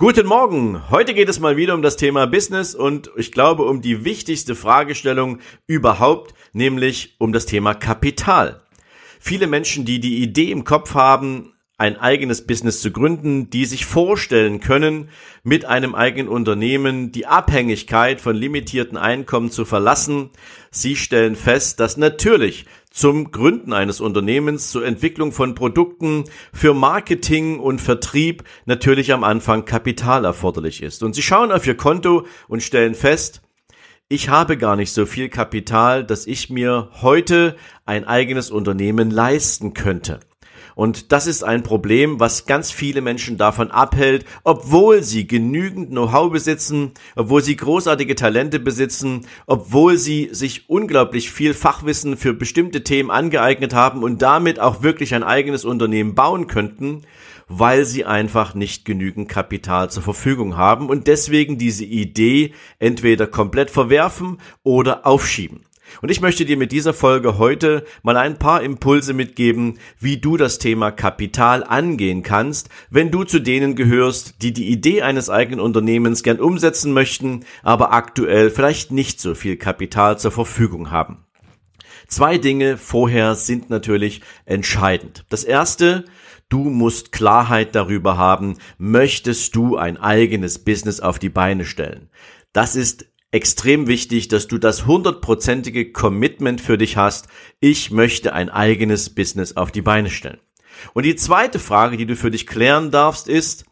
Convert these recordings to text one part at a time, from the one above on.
Guten Morgen! Heute geht es mal wieder um das Thema Business und ich glaube um die wichtigste Fragestellung überhaupt, nämlich um das Thema Kapital. Viele Menschen, die die Idee im Kopf haben, ein eigenes Business zu gründen, die sich vorstellen können, mit einem eigenen Unternehmen die Abhängigkeit von limitierten Einkommen zu verlassen. Sie stellen fest, dass natürlich zum Gründen eines Unternehmens, zur Entwicklung von Produkten, für Marketing und Vertrieb natürlich am Anfang Kapital erforderlich ist. Und sie schauen auf ihr Konto und stellen fest, ich habe gar nicht so viel Kapital, dass ich mir heute ein eigenes Unternehmen leisten könnte. Und das ist ein Problem, was ganz viele Menschen davon abhält, obwohl sie genügend Know-how besitzen, obwohl sie großartige Talente besitzen, obwohl sie sich unglaublich viel Fachwissen für bestimmte Themen angeeignet haben und damit auch wirklich ein eigenes Unternehmen bauen könnten, weil sie einfach nicht genügend Kapital zur Verfügung haben und deswegen diese Idee entweder komplett verwerfen oder aufschieben. Und ich möchte dir mit dieser Folge heute mal ein paar Impulse mitgeben, wie du das Thema Kapital angehen kannst, wenn du zu denen gehörst, die die Idee eines eigenen Unternehmens gern umsetzen möchten, aber aktuell vielleicht nicht so viel Kapital zur Verfügung haben. Zwei Dinge vorher sind natürlich entscheidend. Das erste, Du musst Klarheit darüber haben, möchtest du ein eigenes Business auf die Beine stellen. Das ist extrem wichtig, dass du das hundertprozentige Commitment für dich hast. Ich möchte ein eigenes Business auf die Beine stellen. Und die zweite Frage, die du für dich klären darfst, ist,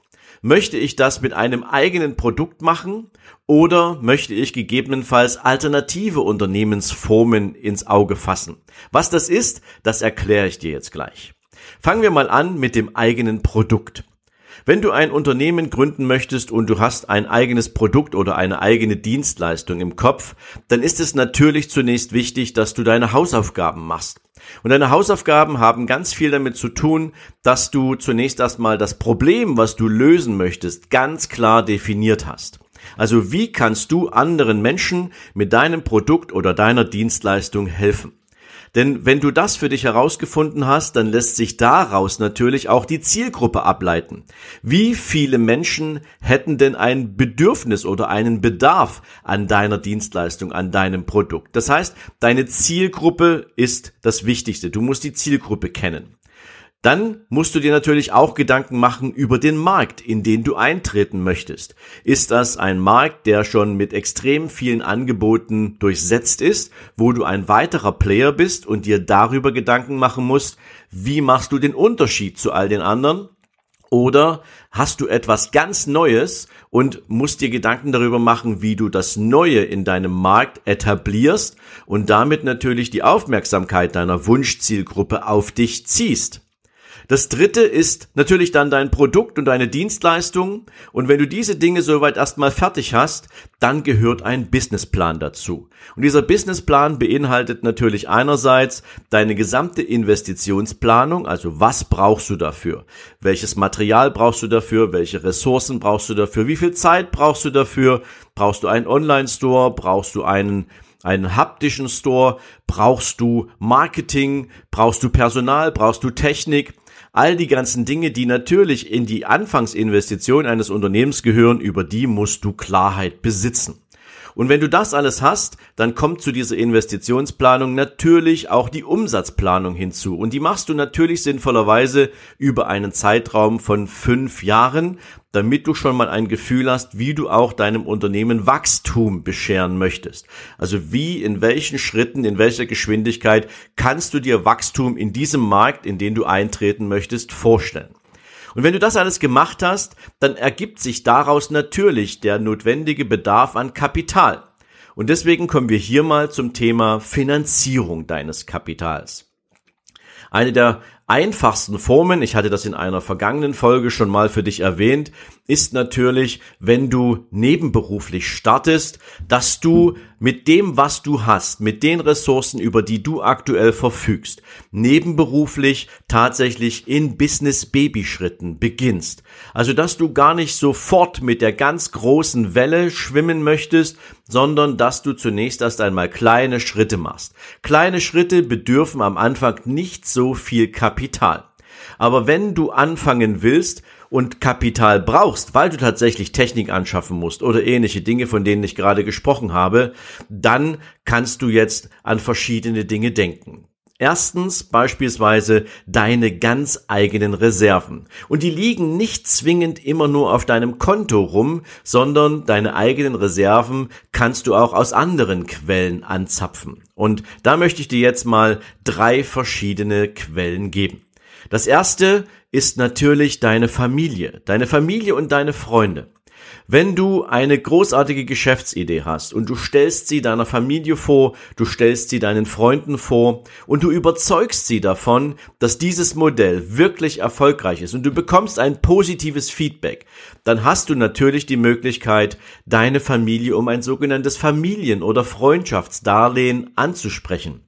möchte ich das mit einem eigenen Produkt machen oder möchte ich gegebenenfalls alternative Unternehmensformen ins Auge fassen? Was das ist, das erkläre ich dir jetzt gleich. Fangen wir mal an mit dem eigenen Produkt. Wenn du ein Unternehmen gründen möchtest und du hast ein eigenes Produkt oder eine eigene Dienstleistung im Kopf, dann ist es natürlich zunächst wichtig, dass du deine Hausaufgaben machst. Und deine Hausaufgaben haben ganz viel damit zu tun, dass du zunächst erstmal das Problem, was du lösen möchtest, ganz klar definiert hast. Also wie kannst du anderen Menschen mit deinem Produkt oder deiner Dienstleistung helfen? Denn wenn du das für dich herausgefunden hast, dann lässt sich daraus natürlich auch die Zielgruppe ableiten. Wie viele Menschen hätten denn ein Bedürfnis oder einen Bedarf an deiner Dienstleistung, an deinem Produkt? Das heißt, deine Zielgruppe ist das Wichtigste. Du musst die Zielgruppe kennen. Dann musst du dir natürlich auch Gedanken machen über den Markt, in den du eintreten möchtest. Ist das ein Markt, der schon mit extrem vielen Angeboten durchsetzt ist, wo du ein weiterer Player bist und dir darüber Gedanken machen musst, wie machst du den Unterschied zu all den anderen? Oder hast du etwas ganz Neues und musst dir Gedanken darüber machen, wie du das Neue in deinem Markt etablierst und damit natürlich die Aufmerksamkeit deiner Wunschzielgruppe auf dich ziehst? Das dritte ist natürlich dann dein Produkt und deine Dienstleistung. Und wenn du diese Dinge soweit erstmal fertig hast, dann gehört ein Businessplan dazu. Und dieser Businessplan beinhaltet natürlich einerseits deine gesamte Investitionsplanung, also was brauchst du dafür? Welches Material brauchst du dafür? Welche Ressourcen brauchst du dafür? Wie viel Zeit brauchst du dafür? Brauchst du einen Online-Store? Brauchst du einen einen haptischen Store, brauchst du Marketing, brauchst du Personal, brauchst du Technik, All die ganzen Dinge, die natürlich in die Anfangsinvestition eines Unternehmens gehören, über die musst du Klarheit besitzen. Und wenn du das alles hast, dann kommt zu dieser Investitionsplanung natürlich auch die Umsatzplanung hinzu. Und die machst du natürlich sinnvollerweise über einen Zeitraum von fünf Jahren, damit du schon mal ein Gefühl hast, wie du auch deinem Unternehmen Wachstum bescheren möchtest. Also wie, in welchen Schritten, in welcher Geschwindigkeit kannst du dir Wachstum in diesem Markt, in den du eintreten möchtest, vorstellen. Und wenn du das alles gemacht hast, dann ergibt sich daraus natürlich der notwendige Bedarf an Kapital. Und deswegen kommen wir hier mal zum Thema Finanzierung deines Kapitals. Eine der einfachsten Formen, ich hatte das in einer vergangenen Folge schon mal für dich erwähnt, ist natürlich, wenn du nebenberuflich startest, dass du mit dem, was du hast, mit den Ressourcen, über die du aktuell verfügst, nebenberuflich tatsächlich in Business-Baby-Schritten beginnst. Also, dass du gar nicht sofort mit der ganz großen Welle schwimmen möchtest, sondern dass du zunächst erst einmal kleine Schritte machst. Kleine Schritte bedürfen am Anfang nicht so viel Kapital. Aber wenn du anfangen willst und Kapital brauchst, weil du tatsächlich Technik anschaffen musst oder ähnliche Dinge, von denen ich gerade gesprochen habe, dann kannst du jetzt an verschiedene Dinge denken. Erstens beispielsweise deine ganz eigenen Reserven. Und die liegen nicht zwingend immer nur auf deinem Konto rum, sondern deine eigenen Reserven kannst du auch aus anderen Quellen anzapfen. Und da möchte ich dir jetzt mal drei verschiedene Quellen geben. Das erste ist natürlich deine Familie, deine Familie und deine Freunde. Wenn du eine großartige Geschäftsidee hast und du stellst sie deiner Familie vor, du stellst sie deinen Freunden vor und du überzeugst sie davon, dass dieses Modell wirklich erfolgreich ist und du bekommst ein positives Feedback, dann hast du natürlich die Möglichkeit, deine Familie um ein sogenanntes Familien- oder Freundschaftsdarlehen anzusprechen.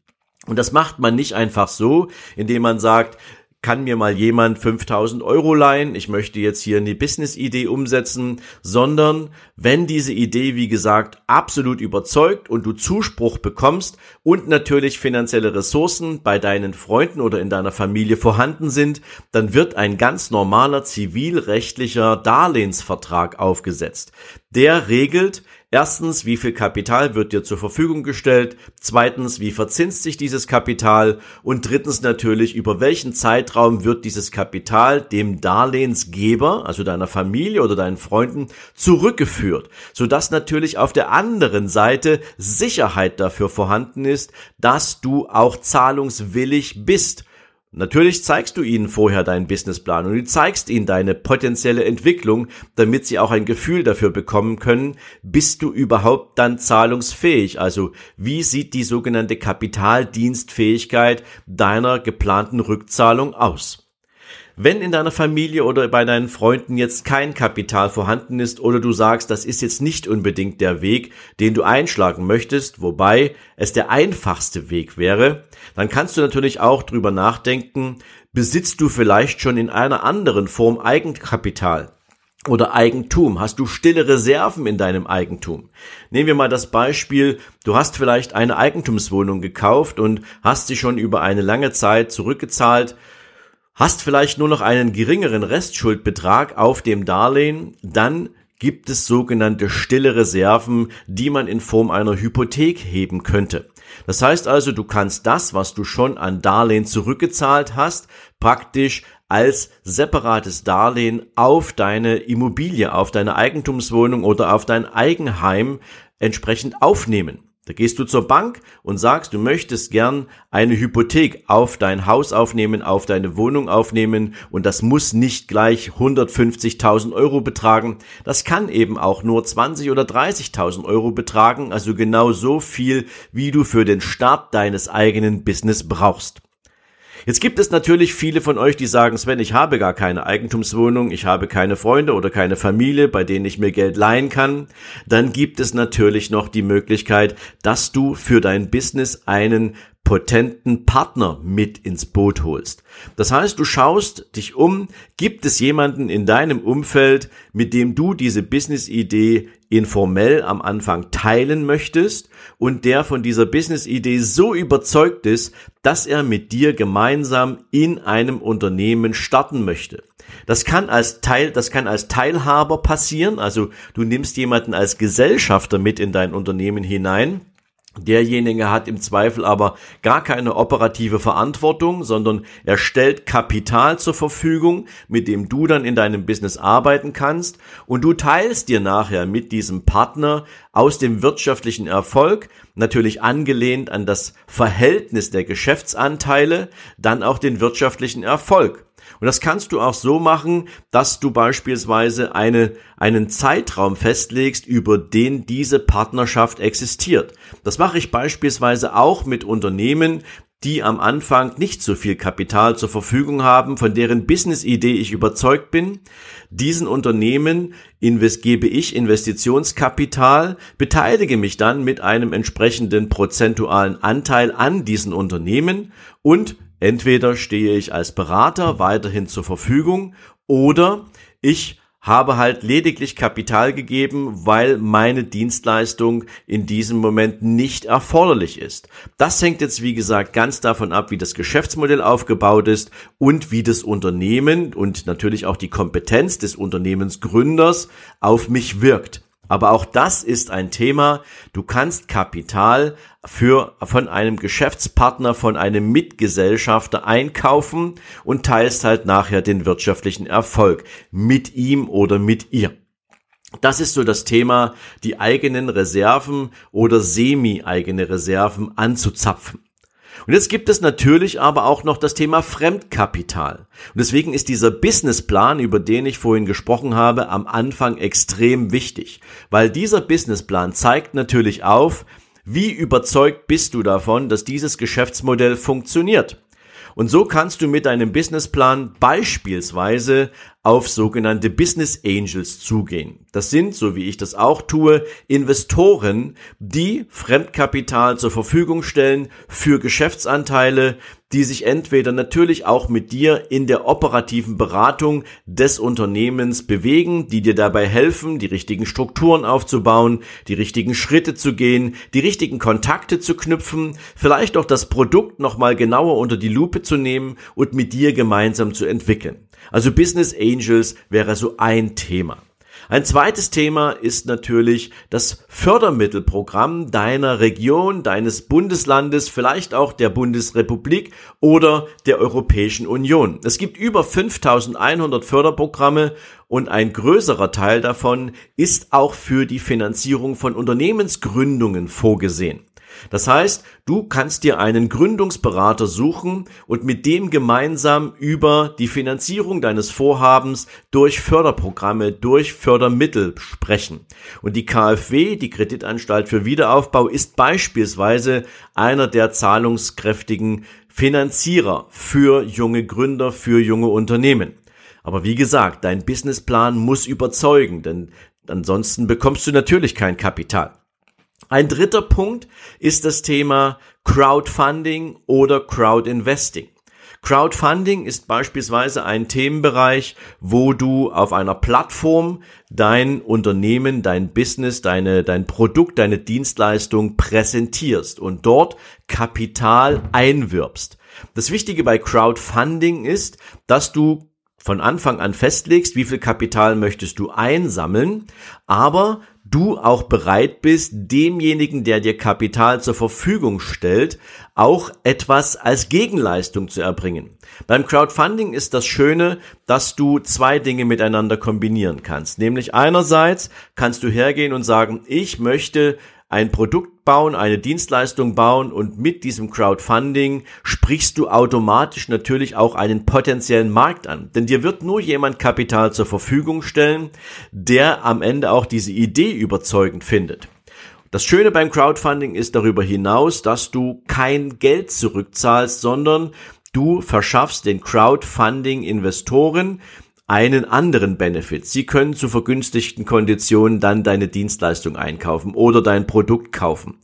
Und das macht man nicht einfach so, indem man sagt, kann mir mal jemand 5000 Euro leihen, ich möchte jetzt hier eine Business-Idee umsetzen, sondern wenn diese Idee, wie gesagt, absolut überzeugt und du Zuspruch bekommst und natürlich finanzielle Ressourcen bei deinen Freunden oder in deiner Familie vorhanden sind, dann wird ein ganz normaler zivilrechtlicher Darlehensvertrag aufgesetzt. Der regelt, Erstens, wie viel Kapital wird dir zur Verfügung gestellt? Zweitens, wie verzinst sich dieses Kapital? Und drittens natürlich, über welchen Zeitraum wird dieses Kapital dem Darlehensgeber, also deiner Familie oder deinen Freunden, zurückgeführt? Sodass natürlich auf der anderen Seite Sicherheit dafür vorhanden ist, dass du auch zahlungswillig bist Natürlich zeigst du ihnen vorher deinen Businessplan und du zeigst ihnen deine potenzielle Entwicklung, damit sie auch ein Gefühl dafür bekommen können, bist du überhaupt dann zahlungsfähig? Also wie sieht die sogenannte Kapitaldienstfähigkeit deiner geplanten Rückzahlung aus? Wenn in deiner Familie oder bei deinen Freunden jetzt kein Kapital vorhanden ist oder du sagst, das ist jetzt nicht unbedingt der Weg, den du einschlagen möchtest, wobei es der einfachste Weg wäre, dann kannst du natürlich auch drüber nachdenken, besitzt du vielleicht schon in einer anderen Form Eigenkapital? oder Eigentum? Hast du stille Reserven in deinem Eigentum? Nehmen wir mal das Beispiel, du hast vielleicht eine Eigentumswohnung gekauft und hast sie schon über eine lange Zeit zurückgezahlt Hast vielleicht nur noch einen geringeren Restschuldbetrag auf dem Darlehen, dann gibt es sogenannte stille Reserven, die man in Form einer Hypothek heben könnte. Das heißt also, du kannst das, was du schon an Darlehen zurückgezahlt hast, praktisch als separates Darlehen auf deine Immobilie, auf deine Eigentumswohnung oder auf dein Eigenheim entsprechend aufnehmen. Da gehst du zur Bank und sagst, du möchtest gern eine Hypothek auf dein Haus aufnehmen, auf deine Wohnung aufnehmen und das muss nicht gleich 150.000 Euro betragen. Das kann eben auch nur 20 oder 30.000 Euro betragen, also genau so viel, wie du für den Start deines eigenen Business brauchst. Jetzt gibt es natürlich viele von euch, die sagen, Sven, ich habe gar keine Eigentumswohnung, ich habe keine Freunde oder keine Familie, bei denen ich mir Geld leihen kann. Dann gibt es natürlich noch die Möglichkeit, dass du für dein Business einen potenten Partner mit ins Boot holst. Das heißt, du schaust dich um, gibt es jemanden in deinem Umfeld, mit dem du diese Business-Idee informell am Anfang teilen möchtest und der von dieser Business-Idee so überzeugt ist, dass er mit dir gemeinsam in einem Unternehmen starten möchte. Das kann als Teil, das kann als Teilhaber passieren. Also du nimmst jemanden als Gesellschafter mit in dein Unternehmen hinein. Derjenige hat im Zweifel aber gar keine operative Verantwortung, sondern er stellt Kapital zur Verfügung, mit dem du dann in deinem Business arbeiten kannst und du teilst dir nachher mit diesem Partner aus dem wirtschaftlichen Erfolg, natürlich angelehnt an das Verhältnis der Geschäftsanteile, dann auch den wirtschaftlichen Erfolg. Und das kannst du auch so machen, dass du beispielsweise eine, einen Zeitraum festlegst, über den diese Partnerschaft existiert. Das mache ich beispielsweise auch mit Unternehmen, die am Anfang nicht so viel Kapital zur Verfügung haben, von deren Business-Idee ich überzeugt bin. Diesen Unternehmen invest gebe ich Investitionskapital, beteilige mich dann mit einem entsprechenden prozentualen Anteil an diesen Unternehmen und Entweder stehe ich als Berater weiterhin zur Verfügung oder ich habe halt lediglich Kapital gegeben, weil meine Dienstleistung in diesem Moment nicht erforderlich ist. Das hängt jetzt, wie gesagt, ganz davon ab, wie das Geschäftsmodell aufgebaut ist und wie das Unternehmen und natürlich auch die Kompetenz des Unternehmensgründers auf mich wirkt. Aber auch das ist ein Thema. Du kannst Kapital für, von einem Geschäftspartner, von einem Mitgesellschafter einkaufen und teilst halt nachher den wirtschaftlichen Erfolg mit ihm oder mit ihr. Das ist so das Thema, die eigenen Reserven oder semi-eigene Reserven anzuzapfen. Und jetzt gibt es natürlich aber auch noch das Thema Fremdkapital. Und deswegen ist dieser Businessplan, über den ich vorhin gesprochen habe, am Anfang extrem wichtig, weil dieser Businessplan zeigt natürlich auf, wie überzeugt bist du davon, dass dieses Geschäftsmodell funktioniert. Und so kannst du mit deinem Businessplan beispielsweise auf sogenannte Business Angels zugehen. Das sind, so wie ich das auch tue, Investoren, die Fremdkapital zur Verfügung stellen für Geschäftsanteile, die sich entweder natürlich auch mit dir in der operativen Beratung des Unternehmens bewegen, die dir dabei helfen, die richtigen Strukturen aufzubauen, die richtigen Schritte zu gehen, die richtigen Kontakte zu knüpfen, vielleicht auch das Produkt nochmal genauer unter die Lupe zu nehmen und mit dir gemeinsam zu entwickeln. Also Business Angels wäre so ein Thema. Ein zweites Thema ist natürlich das Fördermittelprogramm deiner Region, deines Bundeslandes, vielleicht auch der Bundesrepublik oder der Europäischen Union. Es gibt über 5100 Förderprogramme und ein größerer Teil davon ist auch für die Finanzierung von Unternehmensgründungen vorgesehen. Das heißt, du kannst dir einen Gründungsberater suchen und mit dem gemeinsam über die Finanzierung deines Vorhabens durch Förderprogramme, durch Fördermittel sprechen. Und die KfW, die Kreditanstalt für Wiederaufbau, ist beispielsweise einer der zahlungskräftigen Finanzierer für junge Gründer, für junge Unternehmen. Aber wie gesagt, dein Businessplan muss überzeugen, denn ansonsten bekommst du natürlich kein Kapital. Ein dritter Punkt ist das Thema Crowdfunding oder Crowdinvesting. Crowdfunding ist beispielsweise ein Themenbereich, wo du auf einer Plattform dein Unternehmen, dein Business, deine, dein Produkt, deine Dienstleistung präsentierst und dort Kapital einwirbst. Das Wichtige bei Crowdfunding ist, dass du von Anfang an festlegst, wie viel Kapital möchtest du einsammeln, aber du auch bereit bist, demjenigen, der dir Kapital zur Verfügung stellt, auch etwas als Gegenleistung zu erbringen. Beim Crowdfunding ist das Schöne, dass du zwei Dinge miteinander kombinieren kannst. Nämlich einerseits kannst du hergehen und sagen, ich möchte ein Produkt bauen, eine Dienstleistung bauen und mit diesem Crowdfunding sprichst du automatisch natürlich auch einen potenziellen Markt an. Denn dir wird nur jemand Kapital zur Verfügung stellen, der am Ende auch diese Idee überzeugend findet. Das Schöne beim Crowdfunding ist darüber hinaus, dass du kein Geld zurückzahlst, sondern du verschaffst den Crowdfunding-Investoren einen anderen Benefit. Sie können zu vergünstigten Konditionen dann deine Dienstleistung einkaufen oder dein Produkt kaufen.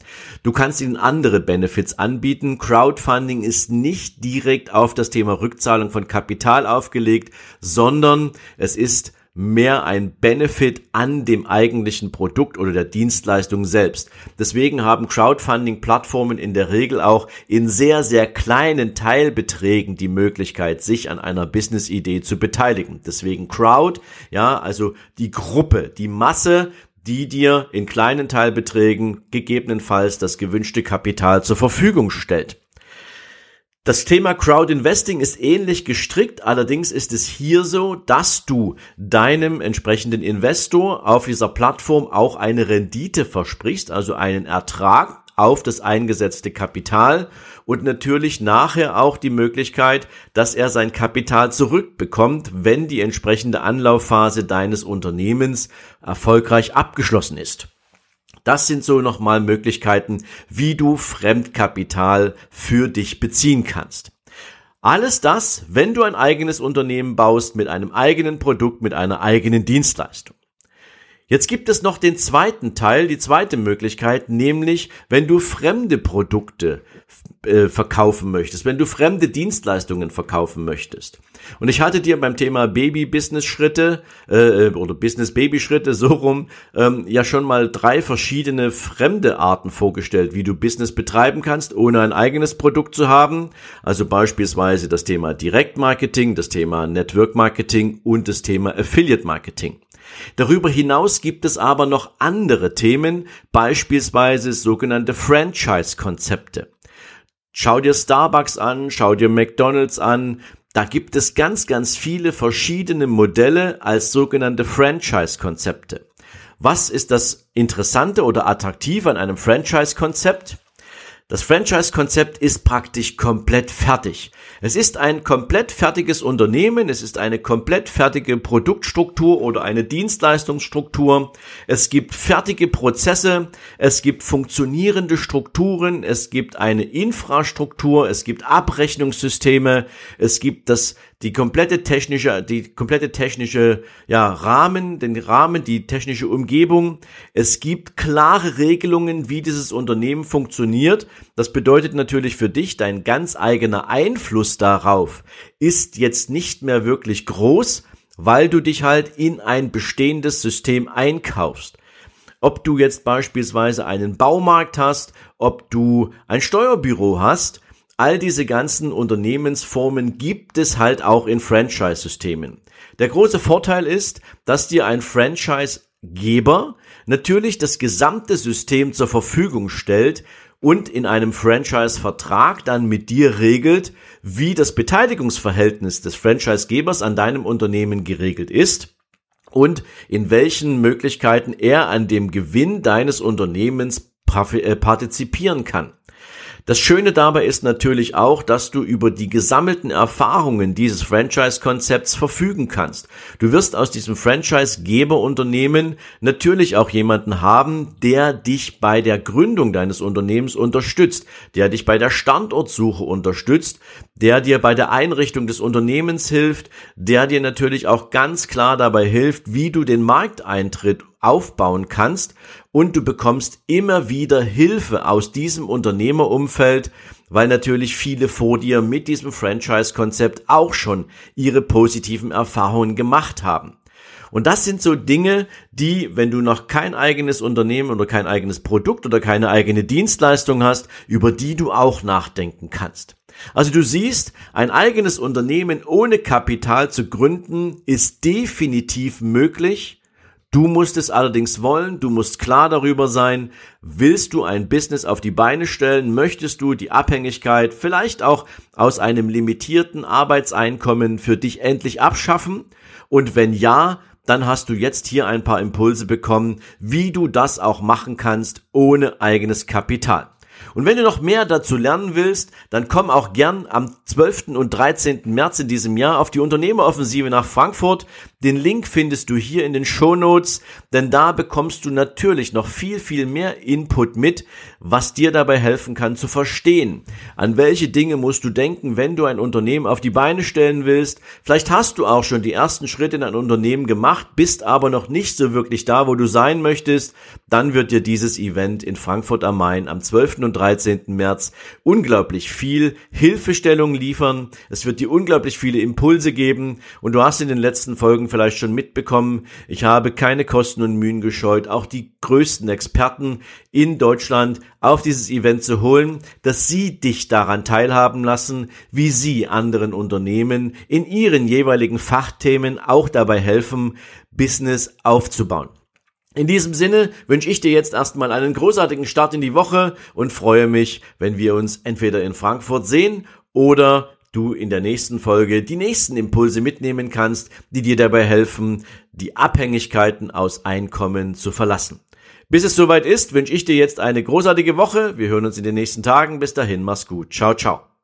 Du kannst ihnen andere Benefits anbieten. Crowdfunding ist nicht direkt auf das Thema Rückzahlung von Kapital aufgelegt, sondern es ist mehr ein Benefit an dem eigentlichen Produkt oder der Dienstleistung selbst. Deswegen haben Crowdfunding-Plattformen in der Regel auch in sehr, sehr kleinen Teilbeträgen die Möglichkeit, sich an einer Business-Idee zu beteiligen. Deswegen Crowd, ja, also die Gruppe, die Masse, die dir in kleinen Teilbeträgen gegebenenfalls das gewünschte Kapital zur Verfügung stellt. Das Thema Crowd Investing ist ähnlich gestrickt, allerdings ist es hier so, dass du deinem entsprechenden Investor auf dieser Plattform auch eine Rendite versprichst, also einen Ertrag auf das eingesetzte Kapital und natürlich nachher auch die Möglichkeit, dass er sein Kapital zurückbekommt, wenn die entsprechende Anlaufphase deines Unternehmens erfolgreich abgeschlossen ist. Das sind so nochmal Möglichkeiten, wie du Fremdkapital für dich beziehen kannst. Alles das, wenn du ein eigenes Unternehmen baust mit einem eigenen Produkt, mit einer eigenen Dienstleistung. Jetzt gibt es noch den zweiten Teil, die zweite Möglichkeit, nämlich wenn du fremde Produkte äh, verkaufen möchtest, wenn du fremde Dienstleistungen verkaufen möchtest. Und ich hatte dir beim Thema Baby-Business-Schritte äh, oder Business-Baby-Schritte so rum ähm, ja schon mal drei verschiedene fremde Arten vorgestellt, wie du Business betreiben kannst, ohne ein eigenes Produkt zu haben. Also beispielsweise das Thema Direktmarketing, das Thema Network-Marketing und das Thema Affiliate-Marketing. Darüber hinaus gibt es aber noch andere Themen, beispielsweise sogenannte Franchise-Konzepte. Schau dir Starbucks an, schau dir McDonald's an. Da gibt es ganz, ganz viele verschiedene Modelle als sogenannte Franchise-Konzepte. Was ist das Interessante oder Attraktive an einem Franchise-Konzept? Das Franchise-Konzept ist praktisch komplett fertig. Es ist ein komplett fertiges Unternehmen, es ist eine komplett fertige Produktstruktur oder eine Dienstleistungsstruktur. Es gibt fertige Prozesse, es gibt funktionierende Strukturen, es gibt eine Infrastruktur, es gibt Abrechnungssysteme, es gibt das die komplette technische, die komplette technische, ja, Rahmen, den Rahmen, die technische Umgebung. Es gibt klare Regelungen, wie dieses Unternehmen funktioniert. Das bedeutet natürlich für dich, dein ganz eigener Einfluss darauf ist jetzt nicht mehr wirklich groß, weil du dich halt in ein bestehendes System einkaufst ob du jetzt beispielsweise einen Baumarkt hast, ob du ein Steuerbüro hast, All diese ganzen Unternehmensformen gibt es halt auch in Franchise-Systemen. Der große Vorteil ist, dass dir ein Franchise-Geber natürlich das gesamte System zur Verfügung stellt und in einem Franchise-Vertrag dann mit dir regelt, wie das Beteiligungsverhältnis des Franchise-Gebers an deinem Unternehmen geregelt ist und in welchen Möglichkeiten er an dem Gewinn deines Unternehmens äh, partizipieren kann. Das Schöne dabei ist natürlich auch, dass du über die gesammelten Erfahrungen dieses Franchise-Konzepts verfügen kannst. Du wirst aus diesem Franchise-Geberunternehmen natürlich auch jemanden haben, der dich bei der Gründung deines Unternehmens unterstützt, der dich bei der Standortsuche unterstützt, der dir bei der Einrichtung des Unternehmens hilft, der dir natürlich auch ganz klar dabei hilft, wie du den Markteintritt aufbauen kannst und du bekommst immer wieder Hilfe aus diesem Unternehmerumfeld, weil natürlich viele vor dir mit diesem Franchise-Konzept auch schon ihre positiven Erfahrungen gemacht haben. Und das sind so Dinge, die, wenn du noch kein eigenes Unternehmen oder kein eigenes Produkt oder keine eigene Dienstleistung hast, über die du auch nachdenken kannst. Also du siehst, ein eigenes Unternehmen ohne Kapital zu gründen ist definitiv möglich Du musst es allerdings wollen, du musst klar darüber sein, willst du ein Business auf die Beine stellen, möchtest du die Abhängigkeit vielleicht auch aus einem limitierten Arbeitseinkommen für dich endlich abschaffen? Und wenn ja, dann hast du jetzt hier ein paar Impulse bekommen, wie du das auch machen kannst ohne eigenes Kapital. Und wenn du noch mehr dazu lernen willst, dann komm auch gern am 12. und 13. März in diesem Jahr auf die Unternehmeroffensive nach Frankfurt. Den Link findest du hier in den Show Notes, denn da bekommst du natürlich noch viel, viel mehr Input mit, was dir dabei helfen kann zu verstehen. An welche Dinge musst du denken, wenn du ein Unternehmen auf die Beine stellen willst? Vielleicht hast du auch schon die ersten Schritte in ein Unternehmen gemacht, bist aber noch nicht so wirklich da, wo du sein möchtest. Dann wird dir dieses Event in Frankfurt am Main am 12 und 13. März unglaublich viel Hilfestellung liefern. Es wird dir unglaublich viele Impulse geben und du hast in den letzten Folgen vielleicht schon mitbekommen, ich habe keine Kosten und Mühen gescheut, auch die größten Experten in Deutschland auf dieses Event zu holen, dass sie dich daran teilhaben lassen, wie sie anderen Unternehmen in ihren jeweiligen Fachthemen auch dabei helfen, Business aufzubauen. In diesem Sinne wünsche ich dir jetzt erstmal einen großartigen Start in die Woche und freue mich, wenn wir uns entweder in Frankfurt sehen oder du in der nächsten Folge die nächsten Impulse mitnehmen kannst, die dir dabei helfen, die Abhängigkeiten aus Einkommen zu verlassen. Bis es soweit ist, wünsche ich dir jetzt eine großartige Woche. Wir hören uns in den nächsten Tagen. Bis dahin, mach's gut. Ciao, ciao.